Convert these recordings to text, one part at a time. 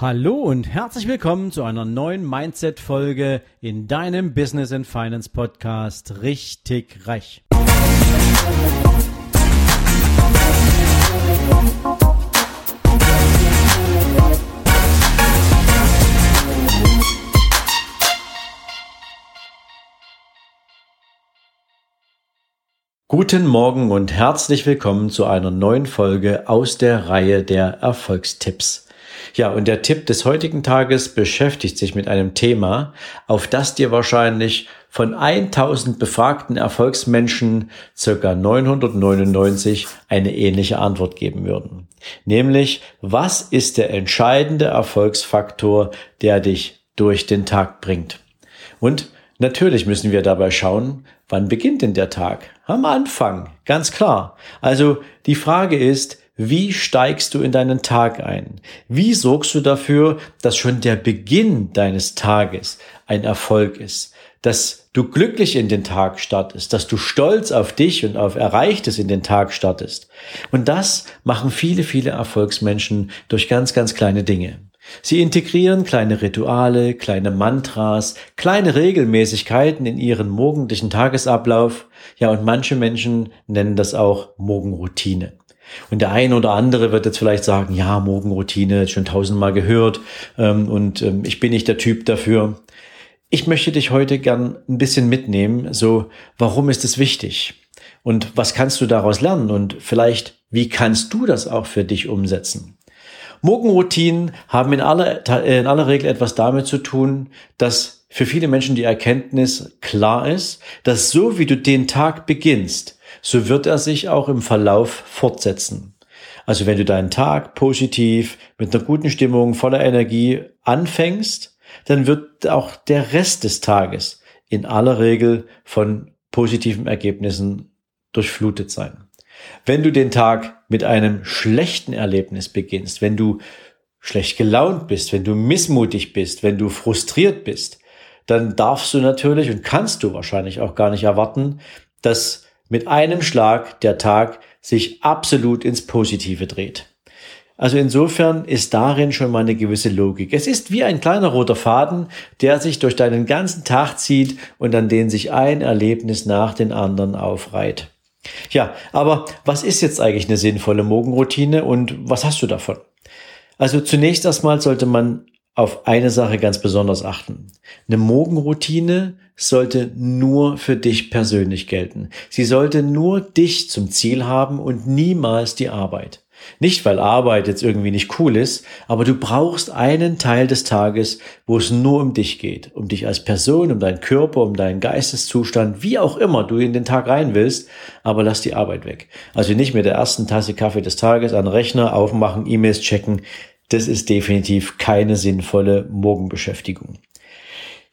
Hallo und herzlich willkommen zu einer neuen Mindset-Folge in deinem Business and Finance Podcast Richtig Reich. Guten Morgen und herzlich willkommen zu einer neuen Folge aus der Reihe der Erfolgstipps. Ja, und der Tipp des heutigen Tages beschäftigt sich mit einem Thema, auf das dir wahrscheinlich von 1000 befragten Erfolgsmenschen circa 999 eine ähnliche Antwort geben würden. Nämlich, was ist der entscheidende Erfolgsfaktor, der dich durch den Tag bringt? Und natürlich müssen wir dabei schauen, wann beginnt denn der Tag? Am Anfang, ganz klar. Also die Frage ist, wie steigst du in deinen Tag ein? Wie sorgst du dafür, dass schon der Beginn deines Tages ein Erfolg ist? Dass du glücklich in den Tag startest, dass du stolz auf dich und auf Erreichtes in den Tag startest. Und das machen viele, viele Erfolgsmenschen durch ganz, ganz kleine Dinge. Sie integrieren kleine Rituale, kleine Mantras, kleine Regelmäßigkeiten in ihren morgendlichen Tagesablauf. Ja, und manche Menschen nennen das auch Morgenroutine. Und der eine oder andere wird jetzt vielleicht sagen, ja, Morgenroutine, schon tausendmal gehört ähm, und ähm, ich bin nicht der Typ dafür. Ich möchte dich heute gern ein bisschen mitnehmen, so warum ist es wichtig und was kannst du daraus lernen und vielleicht wie kannst du das auch für dich umsetzen. Morgenroutinen haben in aller, in aller Regel etwas damit zu tun, dass für viele Menschen die Erkenntnis klar ist, dass so wie du den Tag beginnst, so wird er sich auch im Verlauf fortsetzen. Also wenn du deinen Tag positiv, mit einer guten Stimmung, voller Energie anfängst, dann wird auch der Rest des Tages in aller Regel von positiven Ergebnissen durchflutet sein. Wenn du den Tag mit einem schlechten Erlebnis beginnst, wenn du schlecht gelaunt bist, wenn du missmutig bist, wenn du frustriert bist, dann darfst du natürlich und kannst du wahrscheinlich auch gar nicht erwarten, dass mit einem Schlag der Tag sich absolut ins Positive dreht. Also insofern ist darin schon mal eine gewisse Logik. Es ist wie ein kleiner roter Faden, der sich durch deinen ganzen Tag zieht und an den sich ein Erlebnis nach den anderen aufreiht. Ja, aber was ist jetzt eigentlich eine sinnvolle Morgenroutine und was hast du davon? Also zunächst erstmal sollte man auf eine Sache ganz besonders achten. Eine Morgenroutine sollte nur für dich persönlich gelten. Sie sollte nur dich zum Ziel haben und niemals die Arbeit. Nicht, weil Arbeit jetzt irgendwie nicht cool ist, aber du brauchst einen Teil des Tages, wo es nur um dich geht. Um dich als Person, um deinen Körper, um deinen Geisteszustand, wie auch immer du in den Tag rein willst, aber lass die Arbeit weg. Also nicht mit der ersten Tasse Kaffee des Tages an Rechner aufmachen, E-Mails checken. Das ist definitiv keine sinnvolle Morgenbeschäftigung.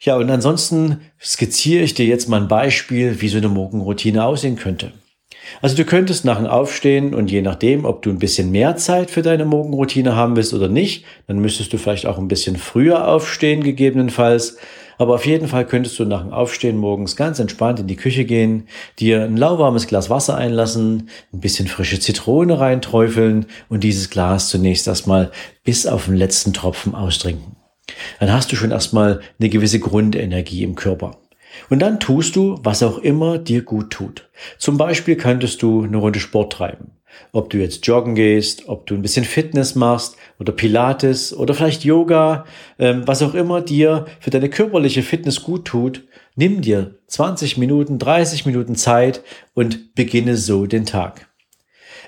Ja, und ansonsten skizziere ich dir jetzt mal ein Beispiel, wie so eine Morgenroutine aussehen könnte. Also du könntest nach dem Aufstehen und je nachdem, ob du ein bisschen mehr Zeit für deine Morgenroutine haben willst oder nicht, dann müsstest du vielleicht auch ein bisschen früher aufstehen, gegebenenfalls. Aber auf jeden Fall könntest du nach dem Aufstehen morgens ganz entspannt in die Küche gehen, dir ein lauwarmes Glas Wasser einlassen, ein bisschen frische Zitrone reinträufeln und dieses Glas zunächst erstmal bis auf den letzten Tropfen austrinken dann hast du schon erstmal eine gewisse Grundenergie im Körper. Und dann tust du, was auch immer dir gut tut. Zum Beispiel könntest du eine Runde Sport treiben. Ob du jetzt joggen gehst, ob du ein bisschen Fitness machst oder Pilates oder vielleicht Yoga, ähm, was auch immer dir für deine körperliche Fitness gut tut, nimm dir 20 Minuten, 30 Minuten Zeit und beginne so den Tag.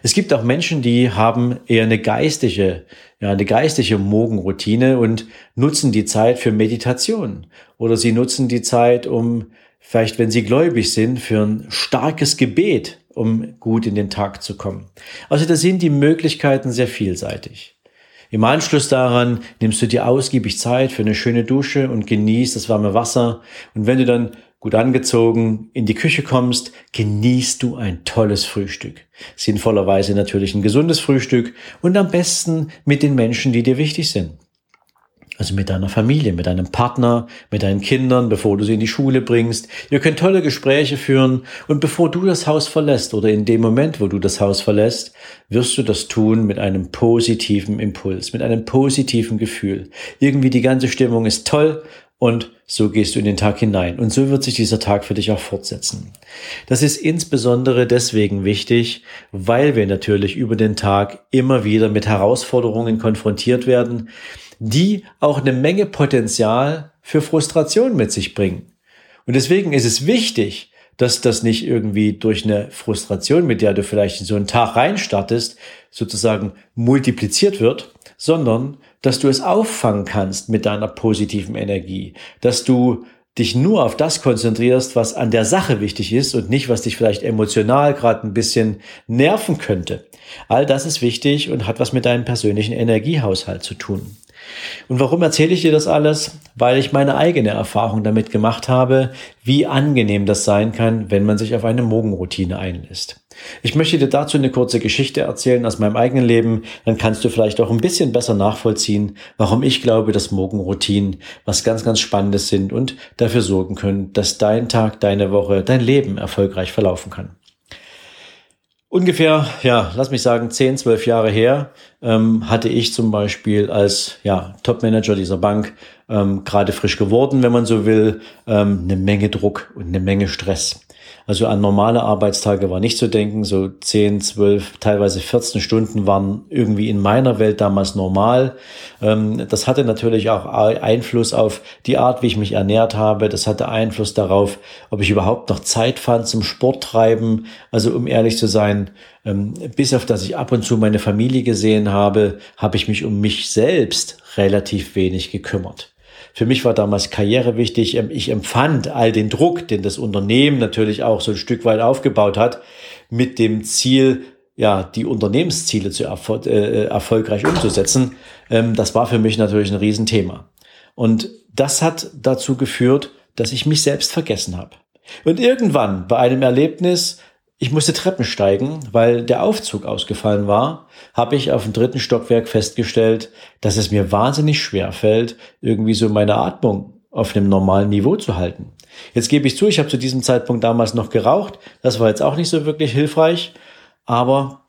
Es gibt auch Menschen, die haben eher eine geistige, ja, eine geistige Morgenroutine und nutzen die Zeit für Meditation. Oder sie nutzen die Zeit, um vielleicht, wenn sie gläubig sind, für ein starkes Gebet, um gut in den Tag zu kommen. Also da sind die Möglichkeiten sehr vielseitig. Im Anschluss daran nimmst du dir ausgiebig Zeit für eine schöne Dusche und genießt das warme Wasser. Und wenn du dann gut angezogen in die Küche kommst, genießt du ein tolles Frühstück. Sinnvollerweise natürlich ein gesundes Frühstück und am besten mit den Menschen, die dir wichtig sind. Also mit deiner Familie, mit deinem Partner, mit deinen Kindern, bevor du sie in die Schule bringst. Ihr könnt tolle Gespräche führen und bevor du das Haus verlässt oder in dem Moment, wo du das Haus verlässt, wirst du das tun mit einem positiven Impuls, mit einem positiven Gefühl. Irgendwie die ganze Stimmung ist toll und so gehst du in den Tag hinein. Und so wird sich dieser Tag für dich auch fortsetzen. Das ist insbesondere deswegen wichtig, weil wir natürlich über den Tag immer wieder mit Herausforderungen konfrontiert werden, die auch eine Menge Potenzial für Frustration mit sich bringen. Und deswegen ist es wichtig, dass das nicht irgendwie durch eine Frustration, mit der du vielleicht in so einen Tag reinstartest, sozusagen multipliziert wird, sondern dass du es auffangen kannst mit deiner positiven Energie, dass du dich nur auf das konzentrierst, was an der Sache wichtig ist und nicht, was dich vielleicht emotional gerade ein bisschen nerven könnte. All das ist wichtig und hat was mit deinem persönlichen Energiehaushalt zu tun. Und warum erzähle ich dir das alles? Weil ich meine eigene Erfahrung damit gemacht habe, wie angenehm das sein kann, wenn man sich auf eine Morgenroutine einlässt. Ich möchte dir dazu eine kurze Geschichte erzählen aus meinem eigenen Leben, dann kannst du vielleicht auch ein bisschen besser nachvollziehen, warum ich glaube, dass Morgenroutinen was ganz, ganz Spannendes sind und dafür sorgen können, dass dein Tag, deine Woche, dein Leben erfolgreich verlaufen kann. Ungefähr, ja, lass mich sagen, 10, 12 Jahre her ähm, hatte ich zum Beispiel als ja, Top-Manager dieser Bank ähm, gerade frisch geworden, wenn man so will, ähm, eine Menge Druck und eine Menge Stress. Also an normale Arbeitstage war nicht zu denken. So 10, 12, teilweise 14 Stunden waren irgendwie in meiner Welt damals normal. Ähm, das hatte natürlich auch Einfluss auf die Art, wie ich mich ernährt habe. Das hatte Einfluss darauf, ob ich überhaupt noch Zeit fand zum Sport treiben. Also um ehrlich zu sein, ähm, bis auf dass ich ab und zu meine Familie gesehen habe, habe ich mich um mich selbst relativ wenig gekümmert. Für mich war damals Karriere wichtig. Ähm, ich empfand all den Druck, den das Unternehmen natürlich auch so ein Stück weit aufgebaut hat, mit dem Ziel, ja, die Unternehmensziele zu erfol äh, erfolgreich umzusetzen. Ähm, das war für mich natürlich ein Riesenthema. Und das hat dazu geführt, dass ich mich selbst vergessen habe. Und irgendwann bei einem Erlebnis, ich musste Treppen steigen, weil der Aufzug ausgefallen war, habe ich auf dem dritten Stockwerk festgestellt, dass es mir wahnsinnig schwer fällt, irgendwie so meine Atmung auf einem normalen Niveau zu halten. Jetzt gebe ich zu, ich habe zu diesem Zeitpunkt damals noch geraucht. Das war jetzt auch nicht so wirklich hilfreich. Aber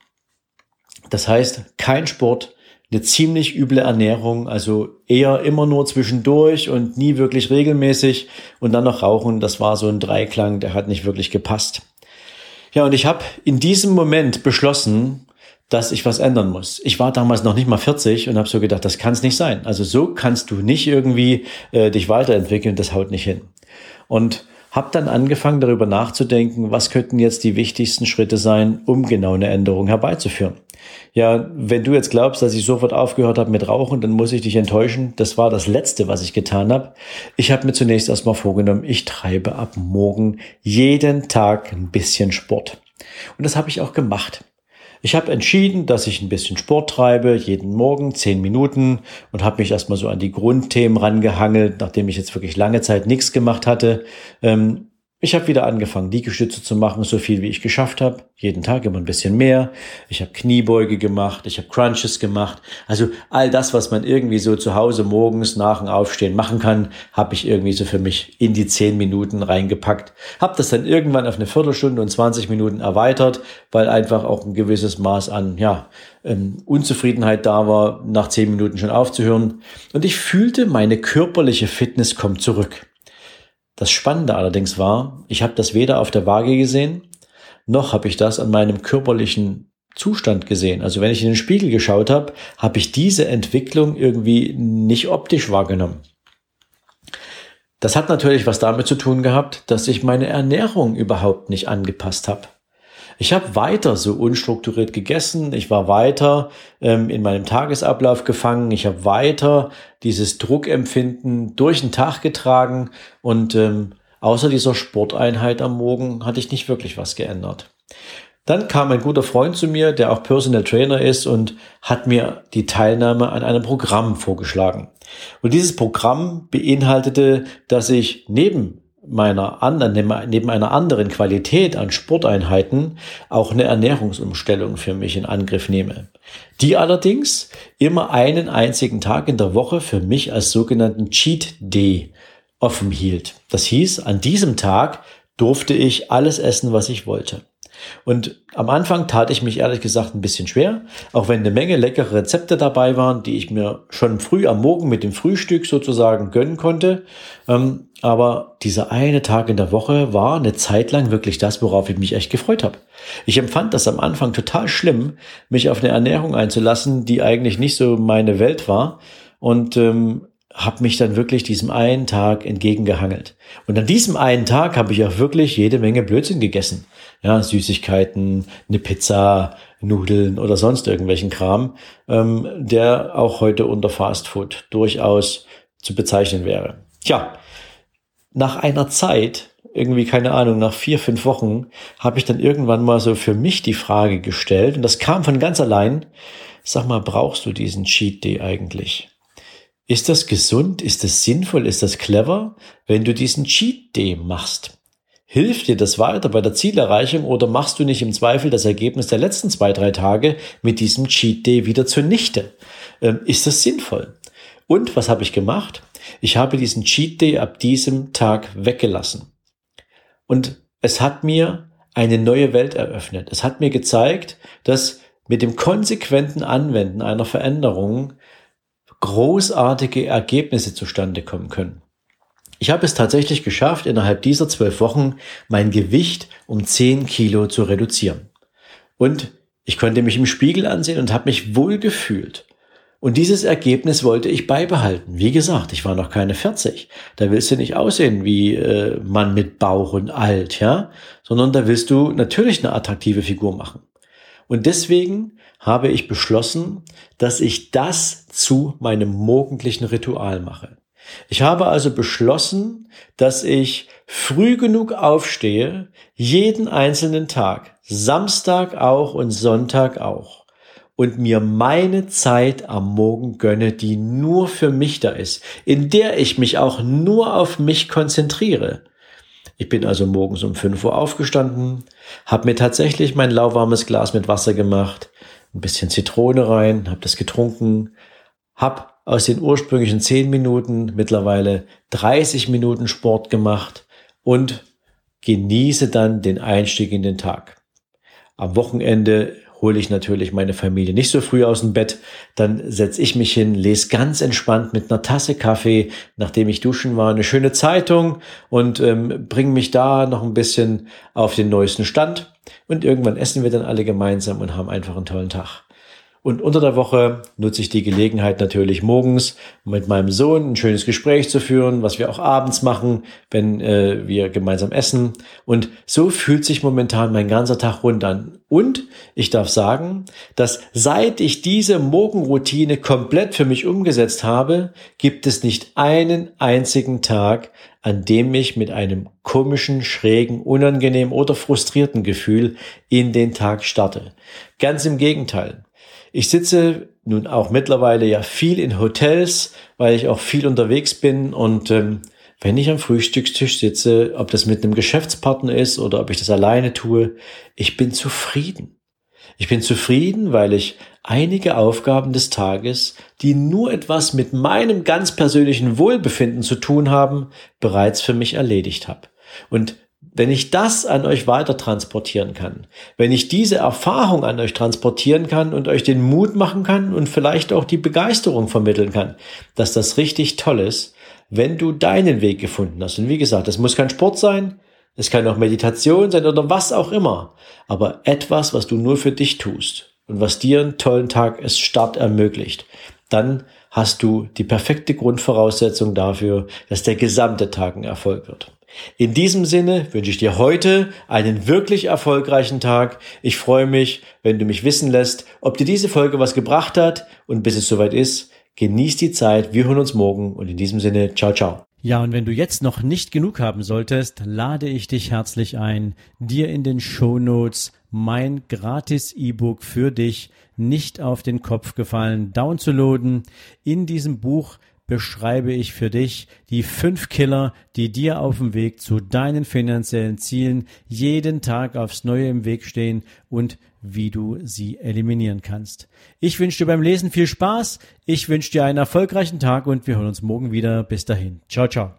das heißt, kein Sport, eine ziemlich üble Ernährung, also eher immer nur zwischendurch und nie wirklich regelmäßig und dann noch rauchen. Das war so ein Dreiklang, der hat nicht wirklich gepasst. Ja, und ich habe in diesem Moment beschlossen, dass ich was ändern muss. Ich war damals noch nicht mal 40 und habe so gedacht, das kann es nicht sein. Also so kannst du nicht irgendwie äh, dich weiterentwickeln, das haut nicht hin. Und habe dann angefangen darüber nachzudenken, was könnten jetzt die wichtigsten Schritte sein, um genau eine Änderung herbeizuführen. Ja, wenn du jetzt glaubst, dass ich sofort aufgehört habe mit Rauchen, dann muss ich dich enttäuschen. Das war das Letzte, was ich getan habe. Ich habe mir zunächst erstmal vorgenommen, ich treibe ab morgen jeden Tag ein bisschen Sport. Und das habe ich auch gemacht. Ich habe entschieden, dass ich ein bisschen Sport treibe, jeden Morgen zehn Minuten und habe mich erstmal so an die Grundthemen rangehangelt, nachdem ich jetzt wirklich lange Zeit nichts gemacht hatte. Ähm, ich habe wieder angefangen, Liegestütze zu machen, so viel wie ich geschafft habe. Jeden Tag immer ein bisschen mehr. Ich habe Kniebeuge gemacht, ich habe Crunches gemacht. Also all das, was man irgendwie so zu Hause morgens nach dem Aufstehen machen kann, habe ich irgendwie so für mich in die zehn Minuten reingepackt. Habe das dann irgendwann auf eine Viertelstunde und 20 Minuten erweitert, weil einfach auch ein gewisses Maß an ja, ähm, Unzufriedenheit da war, nach zehn Minuten schon aufzuhören. Und ich fühlte, meine körperliche Fitness kommt zurück. Das Spannende allerdings war, ich habe das weder auf der Waage gesehen, noch habe ich das an meinem körperlichen Zustand gesehen. Also wenn ich in den Spiegel geschaut habe, habe ich diese Entwicklung irgendwie nicht optisch wahrgenommen. Das hat natürlich was damit zu tun gehabt, dass ich meine Ernährung überhaupt nicht angepasst habe. Ich habe weiter so unstrukturiert gegessen, ich war weiter ähm, in meinem Tagesablauf gefangen, ich habe weiter dieses Druckempfinden durch den Tag getragen und ähm, außer dieser Sporteinheit am Morgen hatte ich nicht wirklich was geändert. Dann kam ein guter Freund zu mir, der auch Personal Trainer ist und hat mir die Teilnahme an einem Programm vorgeschlagen. Und dieses Programm beinhaltete, dass ich neben meiner anderen, neben einer anderen Qualität an Sporteinheiten auch eine Ernährungsumstellung für mich in Angriff nehme. Die allerdings immer einen einzigen Tag in der Woche für mich als sogenannten Cheat Day offen hielt. Das hieß, an diesem Tag durfte ich alles essen, was ich wollte. Und am Anfang tat ich mich ehrlich gesagt ein bisschen schwer, auch wenn eine Menge leckere Rezepte dabei waren, die ich mir schon früh am Morgen mit dem Frühstück sozusagen gönnen konnte. Ähm, aber dieser eine Tag in der Woche war eine Zeit lang wirklich das, worauf ich mich echt gefreut habe. Ich empfand das am Anfang total schlimm, mich auf eine Ernährung einzulassen, die eigentlich nicht so meine Welt war. Und ähm, habe mich dann wirklich diesem einen Tag entgegengehangelt. Und an diesem einen Tag habe ich auch wirklich jede Menge Blödsinn gegessen. Ja, Süßigkeiten, eine Pizza, Nudeln oder sonst irgendwelchen Kram, ähm, der auch heute unter Fastfood durchaus zu bezeichnen wäre. Tja, nach einer Zeit, irgendwie keine Ahnung, nach vier, fünf Wochen, habe ich dann irgendwann mal so für mich die Frage gestellt, und das kam von ganz allein, sag mal, brauchst du diesen Cheat Day eigentlich? Ist das gesund? Ist das sinnvoll? Ist das clever, wenn du diesen Cheat Day machst? Hilft dir das weiter bei der Zielerreichung oder machst du nicht im Zweifel das Ergebnis der letzten zwei, drei Tage mit diesem Cheat Day wieder zunichte? Ähm, ist das sinnvoll? Und was habe ich gemacht? Ich habe diesen Cheat Day ab diesem Tag weggelassen. Und es hat mir eine neue Welt eröffnet. Es hat mir gezeigt, dass mit dem konsequenten Anwenden einer Veränderung großartige Ergebnisse zustande kommen können. Ich habe es tatsächlich geschafft, innerhalb dieser zwölf Wochen mein Gewicht um zehn Kilo zu reduzieren. Und ich konnte mich im Spiegel ansehen und habe mich wohl gefühlt. Und dieses Ergebnis wollte ich beibehalten. Wie gesagt, ich war noch keine 40. Da willst du nicht aussehen wie äh, Mann mit Bauch und alt, ja, sondern da willst du natürlich eine attraktive Figur machen. Und deswegen habe ich beschlossen, dass ich das zu meinem morgendlichen Ritual mache. Ich habe also beschlossen, dass ich früh genug aufstehe, jeden einzelnen Tag, Samstag auch und Sonntag auch, und mir meine Zeit am Morgen gönne, die nur für mich da ist, in der ich mich auch nur auf mich konzentriere. Ich bin also morgens um 5 Uhr aufgestanden, habe mir tatsächlich mein lauwarmes Glas mit Wasser gemacht, ein bisschen Zitrone rein, habe das getrunken, habe aus den ursprünglichen 10 Minuten mittlerweile 30 Minuten Sport gemacht und genieße dann den Einstieg in den Tag. Am Wochenende hole ich natürlich meine Familie nicht so früh aus dem Bett. Dann setze ich mich hin, lese ganz entspannt mit einer Tasse Kaffee, nachdem ich duschen war, eine schöne Zeitung und ähm, bringe mich da noch ein bisschen auf den neuesten Stand. Und irgendwann essen wir dann alle gemeinsam und haben einfach einen tollen Tag. Und unter der Woche nutze ich die Gelegenheit natürlich morgens mit meinem Sohn ein schönes Gespräch zu führen, was wir auch abends machen, wenn äh, wir gemeinsam essen. Und so fühlt sich momentan mein ganzer Tag rund an. Und ich darf sagen, dass seit ich diese Morgenroutine komplett für mich umgesetzt habe, gibt es nicht einen einzigen Tag, an dem ich mit einem komischen, schrägen, unangenehmen oder frustrierten Gefühl in den Tag starte. Ganz im Gegenteil. Ich sitze nun auch mittlerweile ja viel in Hotels, weil ich auch viel unterwegs bin und ähm, wenn ich am Frühstückstisch sitze, ob das mit einem Geschäftspartner ist oder ob ich das alleine tue, ich bin zufrieden. Ich bin zufrieden, weil ich einige Aufgaben des Tages, die nur etwas mit meinem ganz persönlichen Wohlbefinden zu tun haben, bereits für mich erledigt habe. Und wenn ich das an euch weiter transportieren kann, wenn ich diese Erfahrung an euch transportieren kann und euch den Mut machen kann und vielleicht auch die Begeisterung vermitteln kann, dass das richtig toll ist, wenn du deinen Weg gefunden hast. Und wie gesagt, es muss kein Sport sein, es kann auch Meditation sein oder was auch immer, aber etwas, was du nur für dich tust und was dir einen tollen Tag es Start ermöglicht, dann hast du die perfekte Grundvoraussetzung dafür, dass der gesamte Tag ein Erfolg wird. In diesem Sinne wünsche ich dir heute einen wirklich erfolgreichen Tag. Ich freue mich, wenn du mich wissen lässt, ob dir diese Folge was gebracht hat und bis es soweit ist, genieß die Zeit. Wir hören uns morgen und in diesem Sinne, ciao, ciao. Ja, und wenn du jetzt noch nicht genug haben solltest, lade ich dich herzlich ein, dir in den Show Notes mein gratis E-Book für dich nicht auf den Kopf gefallen downzuladen. In diesem Buch beschreibe ich für dich die fünf Killer, die dir auf dem Weg zu deinen finanziellen Zielen jeden Tag aufs Neue im Weg stehen und wie du sie eliminieren kannst. Ich wünsche dir beim Lesen viel Spaß, ich wünsche dir einen erfolgreichen Tag und wir hören uns morgen wieder. Bis dahin. Ciao, ciao.